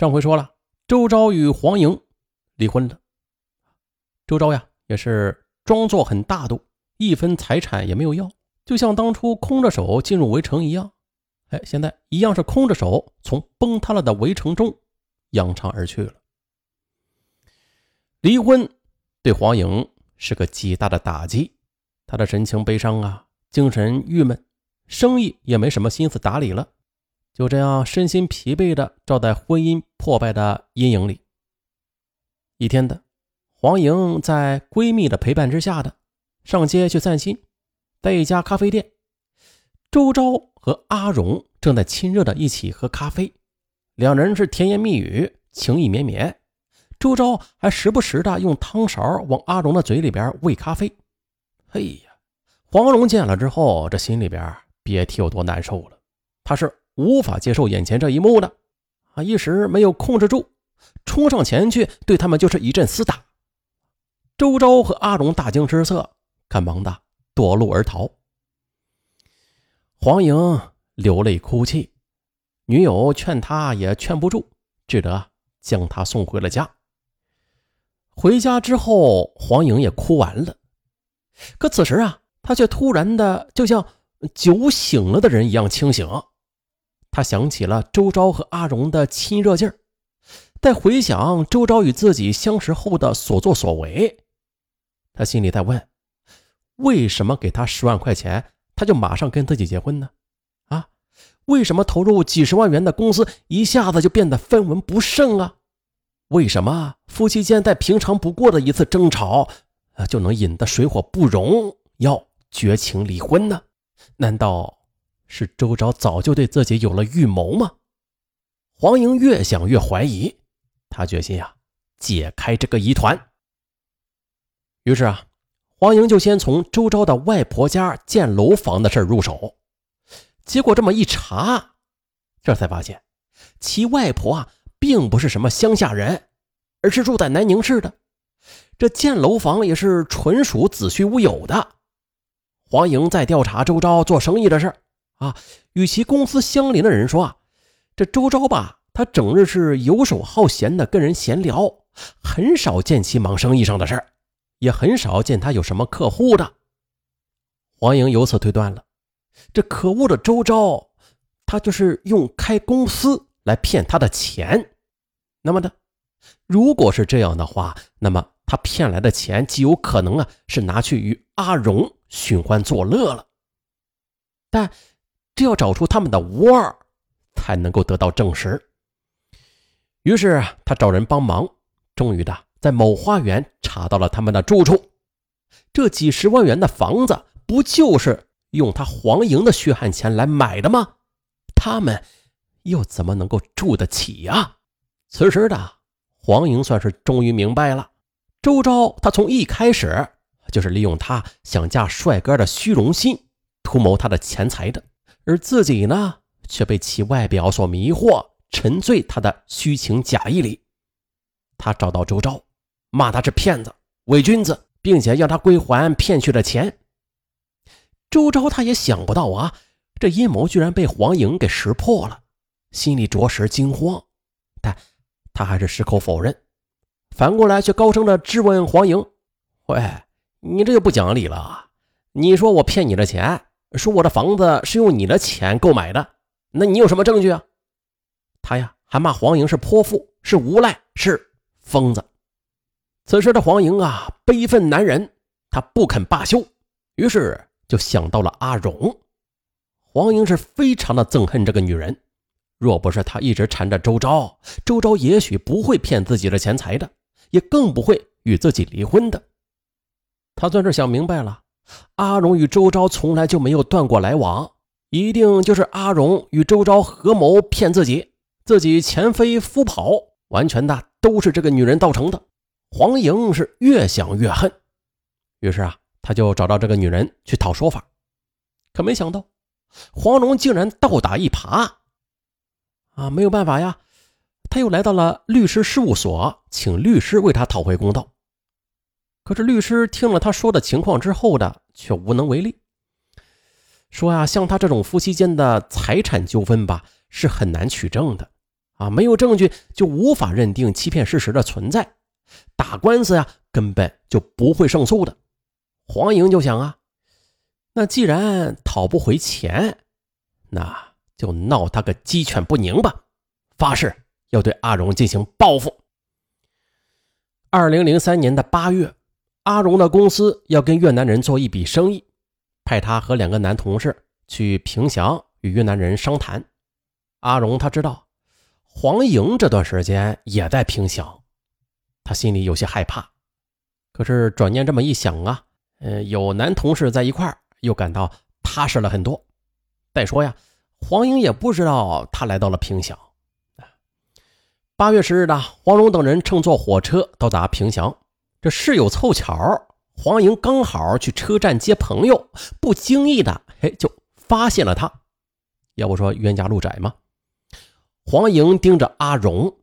上回说了，周昭与黄莹离婚了。周昭呀，也是装作很大度，一分财产也没有要，就像当初空着手进入围城一样。哎，现在一样是空着手从崩塌了的围城中扬长而去了。离婚对黄莹是个极大的打击，她的神情悲伤啊，精神郁闷，生意也没什么心思打理了。就这样，身心疲惫的照在婚姻破败的阴影里。一天的，黄莹在闺蜜的陪伴之下的上街去散心，在一家咖啡店，周昭和阿荣正在亲热的一起喝咖啡，两人是甜言蜜语，情意绵绵。周昭还时不时的用汤勺往阿荣的嘴里边喂咖啡。哎呀，黄蓉见了之后，这心里边别提有多难受了。他是。无法接受眼前这一幕的，啊，一时没有控制住，冲上前去对他们就是一阵厮打。周昭和阿荣大惊失色，赶忙的夺路而逃。黄莹流泪哭泣，女友劝他也劝不住，只得将他送回了家。回家之后，黄莹也哭完了，可此时啊，他却突然的就像酒醒了的人一样清醒。他想起了周昭和阿荣的亲热劲儿，再回想周昭与自己相识后的所作所为，他心里在问：为什么给他十万块钱，他就马上跟自己结婚呢？啊，为什么投入几十万元的公司一下子就变得分文不剩啊？为什么夫妻间在平常不过的一次争吵，就能引得水火不容，要绝情离婚呢？难道？是周昭早就对自己有了预谋吗？黄莹越想越怀疑，她决心呀解开这个疑团。于是啊，黄莹就先从周昭的外婆家建楼房的事入手。结果这么一查，这才发现其外婆啊并不是什么乡下人，而是住在南宁市的。这建楼房也是纯属子虚乌有的。黄莹在调查周昭做生意的事啊，与其公司相邻的人说啊，这周昭吧，他整日是游手好闲的跟人闲聊，很少见其忙生意上的事也很少见他有什么客户的。黄莹由此推断了，这可恶的周昭，他就是用开公司来骗他的钱。那么呢，如果是这样的话，那么他骗来的钱极有可能啊是拿去与阿荣寻欢作乐了，但。只要找出他们的窝儿，才能够得到证实。于是他找人帮忙，终于的在某花园查到了他们的住处。这几十万元的房子，不就是用他黄莹的血汗钱来买的吗？他们又怎么能够住得起呀？此时的黄莹算是终于明白了，周昭他从一开始就是利用他想嫁帅哥的虚荣心，图谋他的钱财的。而自己呢，却被其外表所迷惑，沉醉他的虚情假意里。他找到周昭，骂他是骗子、伪君子，并且要他归还骗去的钱。周昭他也想不到啊，这阴谋居然被黄莹给识破了，心里着实惊慌，但他还是矢口否认，反过来却高声的质问黄莹：“喂，你这就不讲理了啊！你说我骗你的钱？”说我的房子是用你的钱购买的，那你有什么证据啊？他呀还骂黄莹是泼妇，是无赖，是疯子。此时的黄莹啊悲愤难忍，他不肯罢休，于是就想到了阿荣。黄莹是非常的憎恨这个女人，若不是她一直缠着周昭，周昭也许不会骗自己的钱财的，也更不会与自己离婚的。他算是想明白了。阿荣与周昭从来就没有断过来往，一定就是阿荣与周昭合谋骗自己，自己前飞夫跑，完全的都是这个女人造成的。黄莹是越想越恨，于是啊，他就找到这个女人去讨说法，可没想到黄蓉竟然倒打一耙，啊，没有办法呀，他又来到了律师事务所，请律师为他讨回公道。可是律师听了他说的情况之后的，却无能为力，说呀，像他这种夫妻间的财产纠纷吧，是很难取证的，啊，没有证据就无法认定欺骗事实的存在，打官司呀根本就不会胜诉的。黄莹就想啊，那既然讨不回钱，那就闹他个鸡犬不宁吧，发誓要对阿荣进行报复。二零零三年的八月，阿荣的公司要跟越南人做一笔生意，派他和两个男同事去平祥与越南人商谈。阿荣他知道黄莹这段时间也在平祥，他心里有些害怕。可是转念这么一想啊，嗯，有男同事在一块又感到踏实了很多。再说呀，黄莹也不知道他来到了平祥。八月十日的黄蓉等人乘坐火车到达平祥，这事有凑巧，黄莹刚好去车站接朋友，不经意的嘿就发现了他。要不说冤家路窄吗？黄莹盯着阿荣，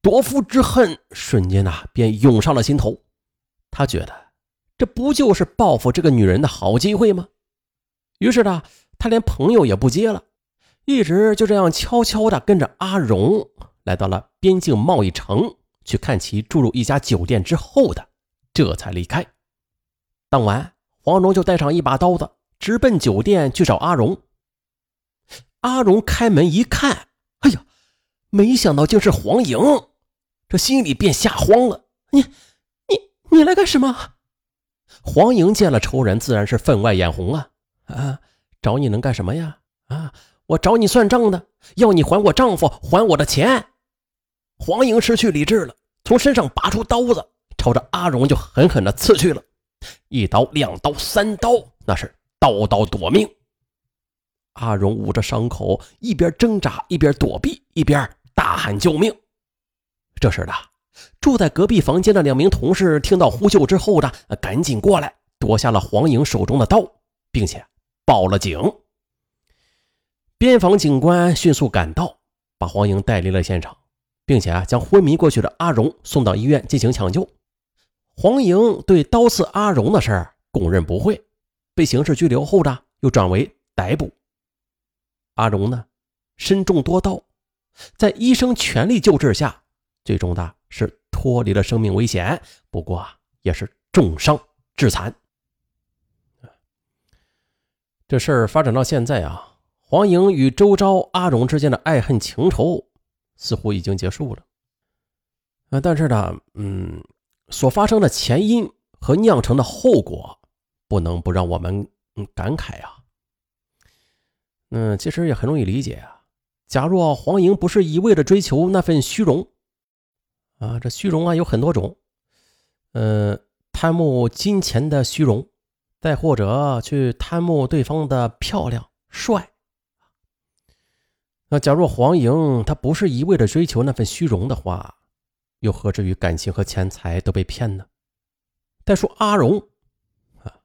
夺夫之恨瞬间呐便涌上了心头。他觉得这不就是报复这个女人的好机会吗？于是呢，他连朋友也不接了，一直就这样悄悄的跟着阿荣。来到了边境贸易城，去看其住入一家酒店之后的，这才离开。当晚，黄蓉就带上一把刀子，直奔酒店去找阿荣。阿荣开门一看，哎呀，没想到竟是黄莹，这心里便吓慌了。你、你、你来干什么？黄莹见了仇人，自然是分外眼红啊！啊，找你能干什么呀？啊，我找你算账的，要你还我丈夫，还我的钱。黄莹失去理智了，从身上拔出刀子，朝着阿荣就狠狠地刺去了，一刀、两刀、三刀，那是刀刀夺命。阿荣捂着伤口，一边挣扎，一边躲避，一边大喊救命。这时的住在隔壁房间的两名同事听到呼救之后的，赶紧过来夺下了黄莹手中的刀，并且报了警。边防警官迅速赶到，把黄莹带离了现场。并且啊，将昏迷过去的阿荣送到医院进行抢救。黄莹对刀刺阿荣的事儿供认不讳，被刑事拘留后呢又转为逮捕。阿荣呢，身中多刀，在医生全力救治下，最终的是脱离了生命危险，不过也是重伤致残。这事儿发展到现在啊，黄莹与周昭、阿荣之间的爱恨情仇。似乎已经结束了，啊，但是呢，嗯，所发生的前因和酿成的后果，不能不让我们感慨啊。嗯，其实也很容易理解啊。假若黄莹不是一味的追求那份虚荣，啊，这虚荣啊有很多种，嗯，贪慕金钱的虚荣，再或者去贪慕对方的漂亮帅。那假若黄莹她不是一味的追求那份虚荣的话，又何至于感情和钱财都被骗呢？再说阿荣啊，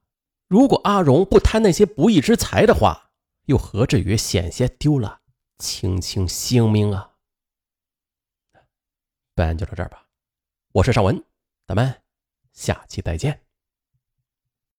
如果阿荣不贪那些不义之财的话，又何至于险些丢了青青性命啊？本案就到这儿吧，我是尚文，咱们下期再见。